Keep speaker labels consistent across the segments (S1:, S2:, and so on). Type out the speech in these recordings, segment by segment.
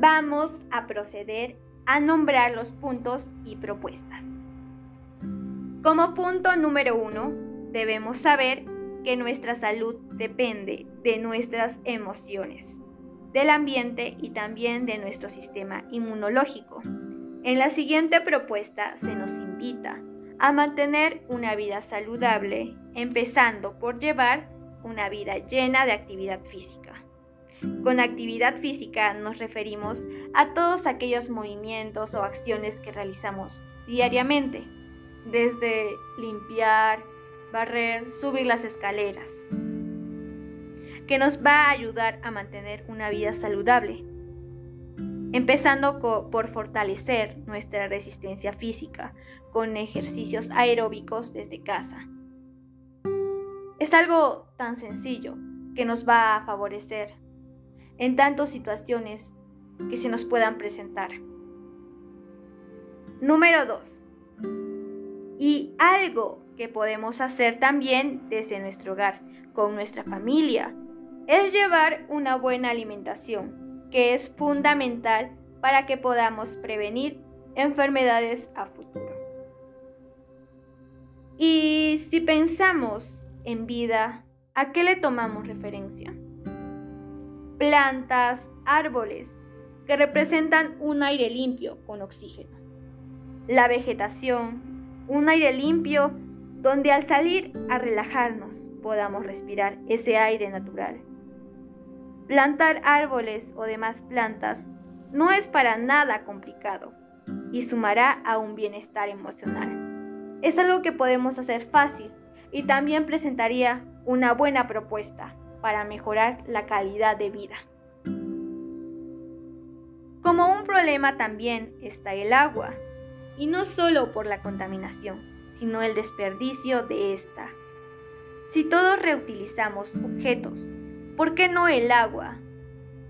S1: vamos a proceder a nombrar los puntos y propuestas. Como punto número uno, debemos saber que nuestra salud depende de nuestras emociones, del ambiente y también de nuestro sistema inmunológico. En la siguiente propuesta se nos invita a mantener una vida saludable, empezando por llevar una vida llena de actividad física. Con actividad física nos referimos a todos aquellos movimientos o acciones que realizamos diariamente, desde limpiar, barrer, subir las escaleras, que nos va a ayudar a mantener una vida saludable, empezando por fortalecer nuestra resistencia física con ejercicios aeróbicos desde casa. Es algo tan sencillo que nos va a favorecer en tantas situaciones que se nos puedan presentar. Número 2. Y algo que podemos hacer también desde nuestro hogar, con nuestra familia, es llevar una buena alimentación, que es fundamental para que podamos prevenir enfermedades a futuro. Y si pensamos en vida, ¿a qué le tomamos referencia? Plantas, árboles, que representan un aire limpio con oxígeno. La vegetación, un aire limpio donde al salir a relajarnos podamos respirar ese aire natural. Plantar árboles o demás plantas no es para nada complicado y sumará a un bienestar emocional. Es algo que podemos hacer fácil y también presentaría una buena propuesta para mejorar la calidad de vida. Como un problema también está el agua, y no solo por la contaminación, sino el desperdicio de esta. Si todos reutilizamos objetos, ¿por qué no el agua?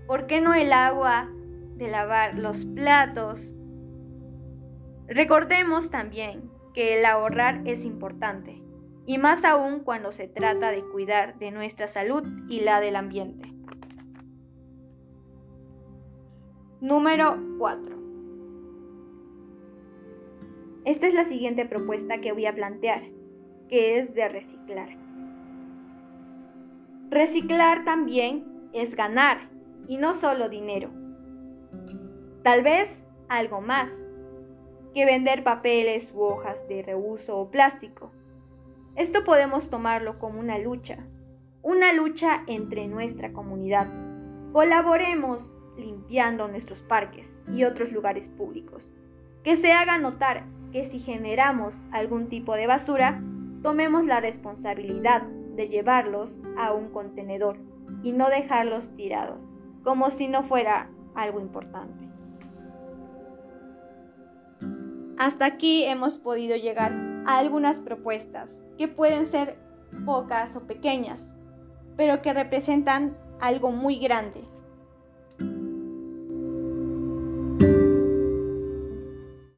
S1: ¿Por qué no el agua de lavar los platos? Recordemos también que el ahorrar es importante, y más aún cuando se trata de cuidar de nuestra salud y la del ambiente. Número 4. Esta es la siguiente propuesta que voy a plantear, que es de reciclar. Reciclar también es ganar y no solo dinero. Tal vez algo más que vender papeles u hojas de reuso o plástico. Esto podemos tomarlo como una lucha, una lucha entre nuestra comunidad. Colaboremos limpiando nuestros parques y otros lugares públicos. Que se haga notar que si generamos algún tipo de basura, tomemos la responsabilidad de llevarlos a un contenedor y no dejarlos tirados, como si no fuera algo importante. Hasta aquí hemos podido llegar a algunas propuestas que pueden ser pocas o pequeñas, pero que representan algo muy grande